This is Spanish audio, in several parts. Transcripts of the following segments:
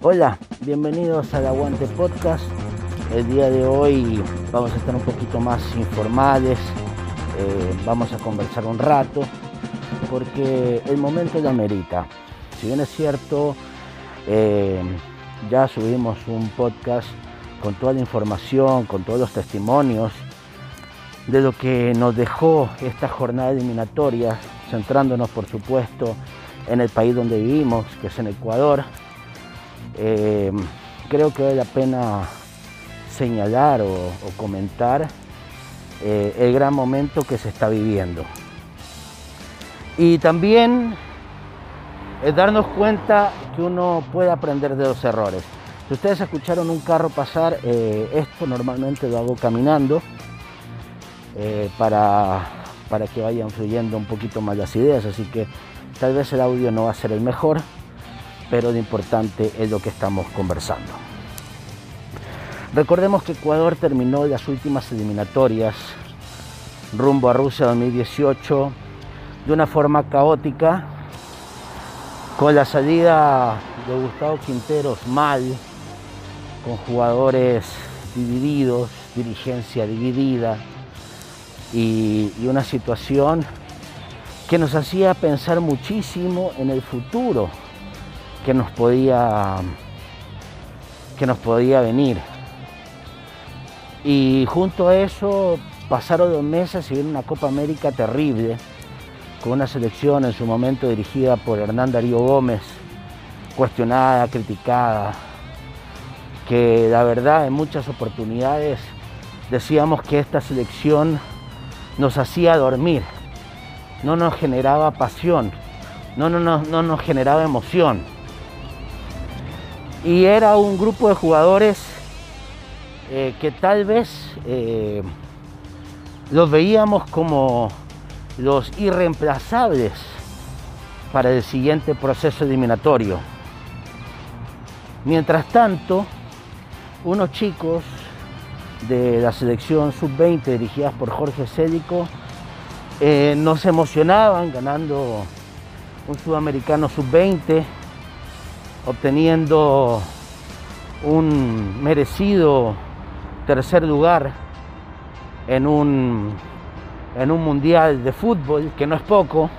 Hola, bienvenidos al Aguante Podcast. El día de hoy vamos a estar un poquito más informales, eh, vamos a conversar un rato, porque el momento lo amerita. Si bien es cierto, eh, ya subimos un podcast con toda la información, con todos los testimonios de lo que nos dejó esta jornada eliminatoria, centrándonos por supuesto en el país donde vivimos, que es en Ecuador. Eh, creo que vale la pena señalar o, comentar eh, el gran momento que se está viviendo. Y también es darnos cuenta que uno puede aprender de los errores. Si ustedes escucharon un carro pasar, eh, esto normalmente lo hago caminando para, para que vayan fluyendo un poquito más las ideas, así que Tal vez el audio no va a ser el mejor, pero lo importante es lo que estamos conversando. Recordemos que Ecuador terminó las últimas eliminatorias rumbo a Rusia 2018 de una forma caótica, con la salida de Gustavo Quinteros mal, con jugadores divididos, dirigencia dividida y, y una situación que nos hacía pensar muchísimo en el futuro que nos podía, que nos podía venir. Y junto a eso pasaron dos meses y vino una Copa América terrible, con una selección en su momento dirigida por Hernán Darío Gómez, cuestionada, criticada, que la verdad en muchas oportunidades decíamos que esta selección nos hacía dormir no nos generaba pasión, no, no, no, no nos generaba emoción. Y era un grupo de jugadores eh, que tal vez eh, los veíamos como los irreemplazables para el siguiente proceso eliminatorio. Mientras tanto, unos chicos de la selección sub-20 dirigidas por Jorge Célico eh, nos emocionaban ganando un sudamericano sub-20, obteniendo un merecido tercer lugar en un, en un mundial de fútbol, que no es poco.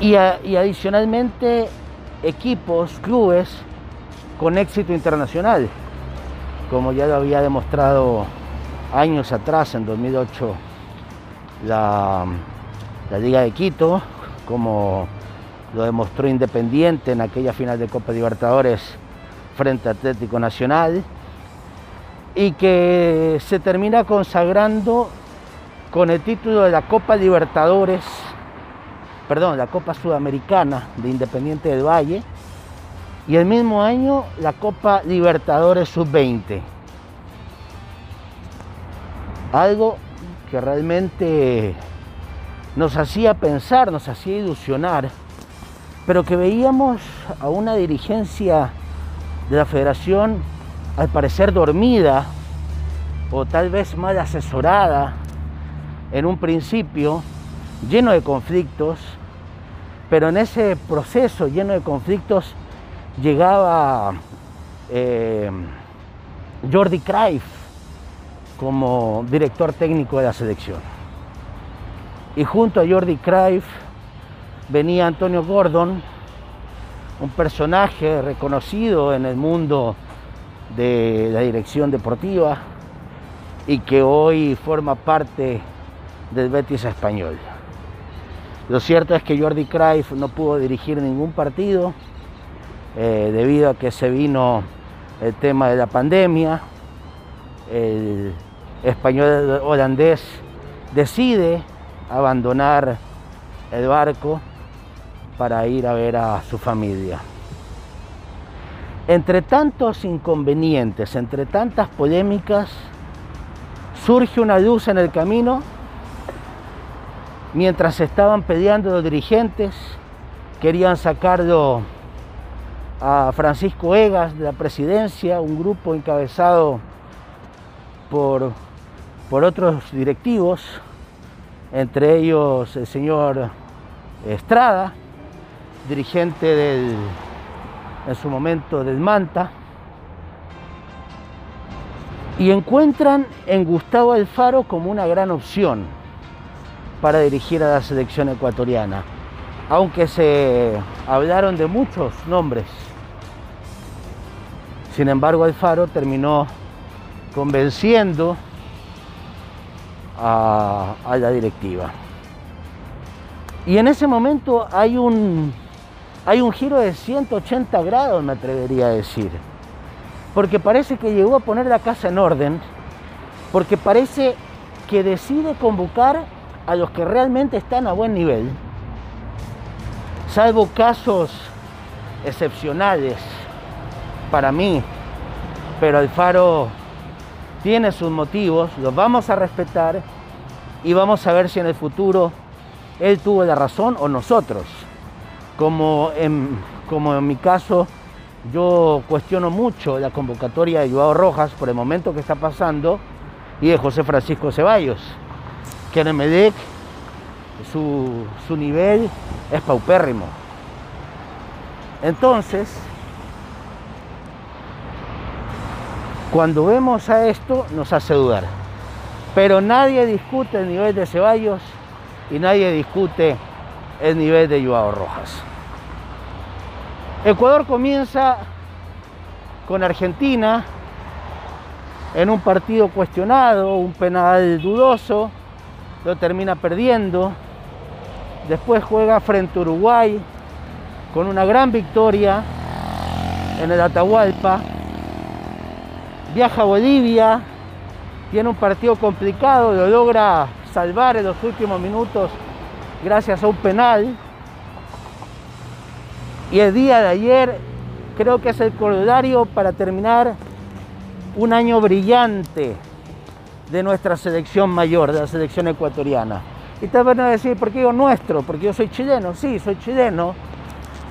Y, y adicionalmente equipos, clubes con éxito internacional, como ya lo había demostrado años atrás, en 2008 la, Liga de Quito, como lo demostró Independiente en aquella final de Copa Libertadores frente a Atlético Nacional, y que se termina consagrando con el título de la Copa Libertadores, perdón, la Copa Sudamericana de Independiente del Valle, y el mismo año la Copa Libertadores Sub-20. Algo que realmente nos hacía pensar, nos hacía ilusionar, pero que veíamos a una dirigencia de la federación al parecer dormida o tal vez mal asesorada en un principio, lleno de conflictos, pero en ese proceso lleno de conflictos llegaba eh, Jordi Cruyff como director técnico de la selección. Y junto a Jordi Cruyff venía Antonio Gordon, un personaje reconocido en el mundo de la dirección deportiva y que hoy forma parte del Betis español. Lo cierto es que Jordi Cruyff no pudo dirigir ningún partido eh, debido a que se vino el tema de la pandemia. El, español holandés decide abandonar el barco para ir a ver a su familia. Entre tantos inconvenientes, entre tantas polémicas, surge una luz en el camino mientras estaban peleando los dirigentes, querían sacarlo a Francisco Egas de la presidencia, un grupo encabezado por por otros directivos, entre ellos el señor Estrada, dirigente del, en su momento del Manta, y encuentran en Gustavo Alfaro como una gran opción para dirigir a la selección ecuatoriana, aunque se hablaron de muchos nombres. Sin embargo, Alfaro terminó convenciendo a, a la directiva. Y en ese momento hay un, hay un giro de 180 grados, me atrevería a decir. Porque parece que llegó a poner la casa en orden, porque parece que decide convocar a los que realmente están a buen nivel, salvo casos excepcionales para mí, pero Alfaro tiene sus motivos, los vamos a respetar y vamos a ver si en el futuro él tuvo la razón o nosotros. Como en, como en mi caso, yo cuestiono mucho la convocatoria de Joao Rojas por el momento que está pasando y de José Francisco Ceballos, que en el Medec su, su nivel es paupérrimo. Entonces, cuando vemos a esto nos hace dudar. Pero nadie discute el nivel de Ceballos y nadie discute el nivel de Joao Rojas. Ecuador comienza con Argentina en un partido cuestionado, un penal dudoso, lo termina perdiendo. Después juega frente a Uruguay con una gran victoria en el Atahualpa. Viaja a Bolivia, tiene un partido complicado, lo logra salvar en los últimos minutos gracias a un penal. Y el día de ayer creo que es el corolario para terminar un año brillante de nuestra selección mayor, de la selección ecuatoriana. Y tal vez a decir, ¿por qué digo nuestro? Porque yo soy chileno. Sí, soy chileno,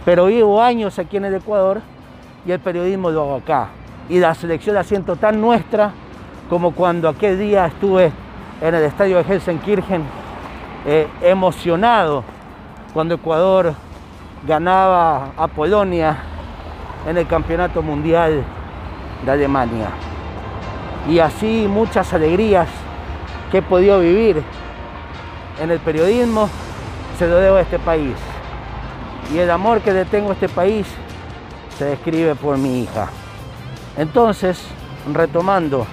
pero vivo años aquí en el Ecuador y el periodismo lo hago acá. Y la selección la siento tan nuestra como cuando aquel día estuve en el estadio de Helsenkirchen, eh, emocionado cuando Ecuador ganaba a Polonia en el Campeonato Mundial de Alemania. Y así muchas alegrías que he podido vivir en el periodismo se lo debo a este país. Y el amor que le tengo a este país se describe por mi hija. Entonces, retomando,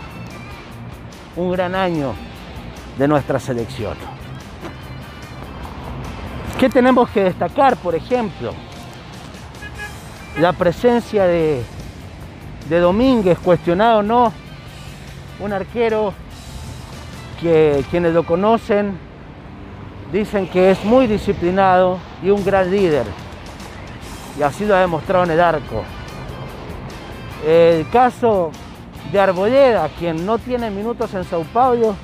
un gran año de nuestra selección. ¿Qué tenemos que destacar, por ejemplo? La presencia de, de Domínguez, cuestionado o no, un arquero que quienes lo conocen dicen que es muy disciplinado y un gran líder. Y así lo ha demostrado en el arco. El caso de Arboleda, quien no tiene minutos en Sao Paulo,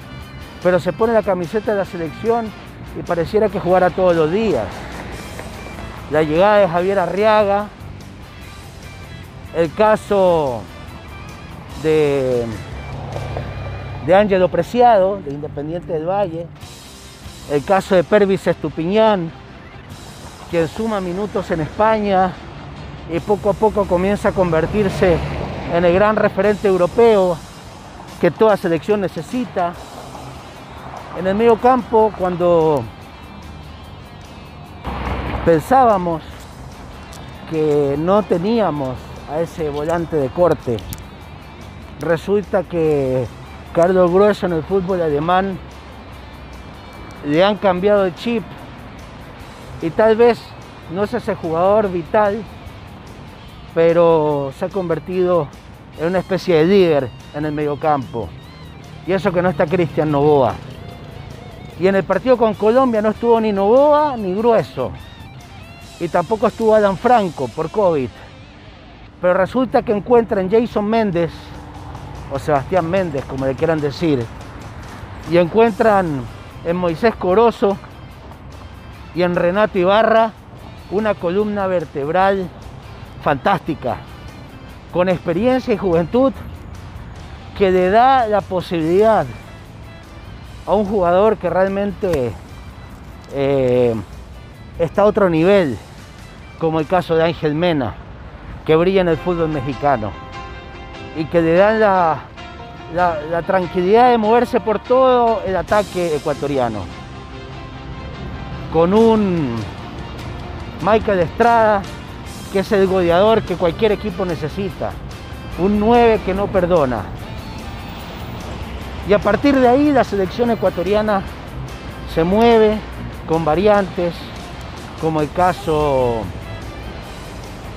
pero se pone la camiseta de la selección y pareciera que jugara todos los días. La llegada de Javier Arriaga, el caso de, de Ángelo Preciado, de Independiente del Valle, el caso de Pervis Estupiñán, quien suma minutos en España y poco a poco comienza a convertirse en el gran referente europeo que toda selección necesita en el medio campo cuando pensábamos que no teníamos a ese volante de corte. Resulta que Carlos Grueso en el fútbol alemán le han cambiado el chip y tal vez no es ese jugador vital, pero se ha convertido en una especie de líder en el mediocampo. Y eso que no está Cristian Novoa. Y en el partido con Colombia no estuvo ni Novoa ni Grueso. Y tampoco estuvo Adam Franco por COVID. Pero resulta que encuentran Jason Méndez, o Sebastián Méndez, como le quieran decir, y encuentran en Moisés Corozo y en Renato Ibarra una columna vertebral fantástica, con experiencia y juventud, que le da la posibilidad a un jugador que realmente eh, está a otro nivel, como el caso de Ángel Mena, que brilla en el fútbol mexicano y que le dan la, la, tranquilidad de moverse por todo el ataque ecuatoriano. Con un Michael Estrada, que es el goleador que cualquier equipo necesita. Un 9 que no perdona. Y a partir de ahí la selección ecuatoriana se mueve con variantes, como el caso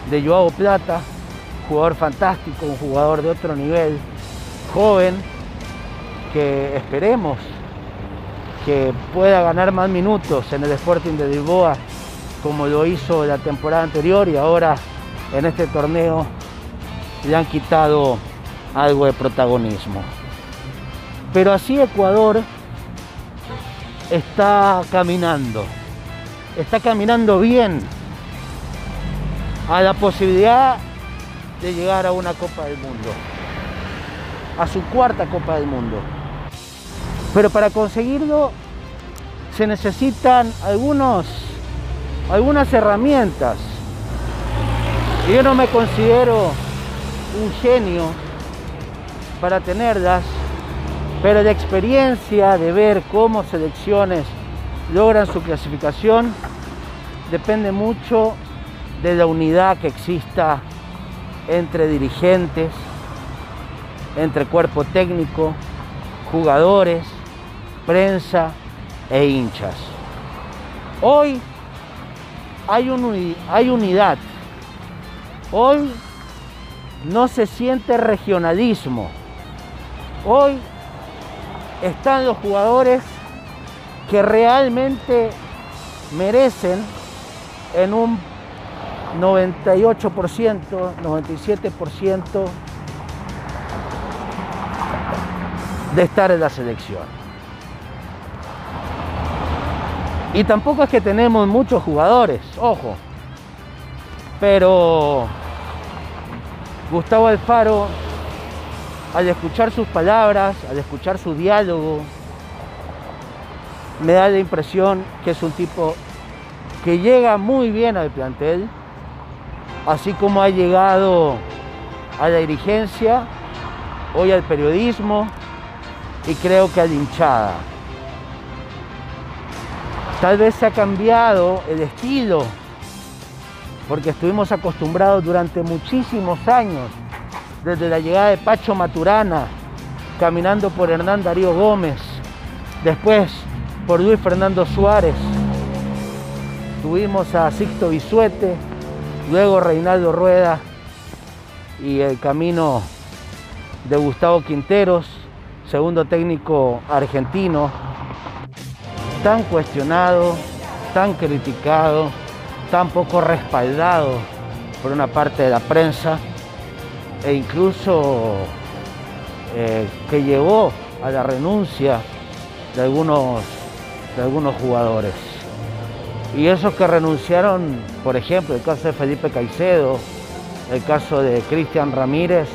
de Joao Plata, jugador fantástico, un jugador de otro nivel, joven, que esperemos que pueda ganar más minutos en el Sporting de Lisboa como lo hizo la temporada anterior y ahora en este torneo le han quitado algo de protagonismo. Pero así Ecuador está caminando, está caminando bien a la posibilidad de llegar a una Copa del Mundo, a su cuarta Copa del Mundo. Pero para conseguirlo se necesitan algunos, algunas herramientas. Yo no me considero un genio para tenerlas, pero de experiencia de ver cómo selecciones logran su clasificación depende mucho de la unidad que exista entre dirigentes, entre cuerpo técnico, jugadores, prensa e hinchas. Hoy hay, hay unidad. Hoy no se siente regionalismo. Hoy están los jugadores que realmente merecen en un 98%, 97% de estar en la selección. Y tampoco es que tenemos muchos jugadores, ojo. Pero Gustavo Alfaro, al escuchar sus palabras, al escuchar su diálogo, me da la impresión que es un tipo que llega muy bien al plantel, así como ha llegado a la dirigencia, hoy al periodismo y creo que a la hinchada. Tal vez se ha cambiado el estilo, porque estuvimos acostumbrados durante muchísimos años, desde la llegada de Pacho Maturana, caminando por Hernán Darío Gómez, después por Luis Fernando Suárez, tuvimos a Sixto Bisuete, luego Reinaldo Rueda y el camino de Gustavo Quinteros, segundo técnico argentino, tan cuestionado, tan criticado, tan poco respaldado por una parte de la prensa e incluso eh, que llevó a la renuncia de algunos, de algunos jugadores. Y esos que renunciaron, por ejemplo, el caso de Felipe Caicedo, el caso de Cristian Ramírez,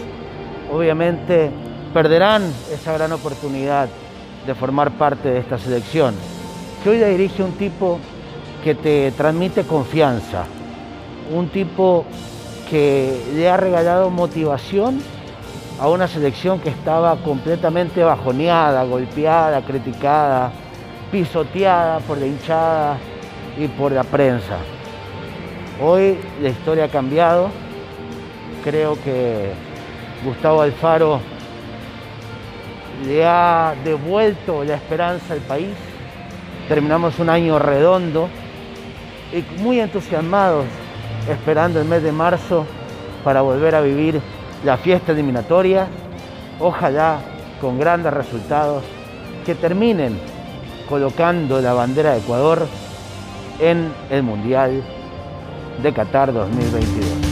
obviamente perderán esa gran oportunidad de formar parte de esta selección, que hoy dirige un tipo que te transmite confianza, un tipo que le ha regalado motivación a una selección que estaba completamente bajoneada, golpeada, criticada, pisoteada por la hinchada y por la prensa. Hoy la historia ha cambiado. Creo que Gustavo Alfaro le ha devuelto la esperanza al país. Terminamos un año redondo y muy entusiasmados esperando el mes de marzo para volver a vivir la fiesta eliminatoria. Ojalá con grandes resultados que terminen colocando la bandera de Ecuador en el Mundial de Qatar 2022.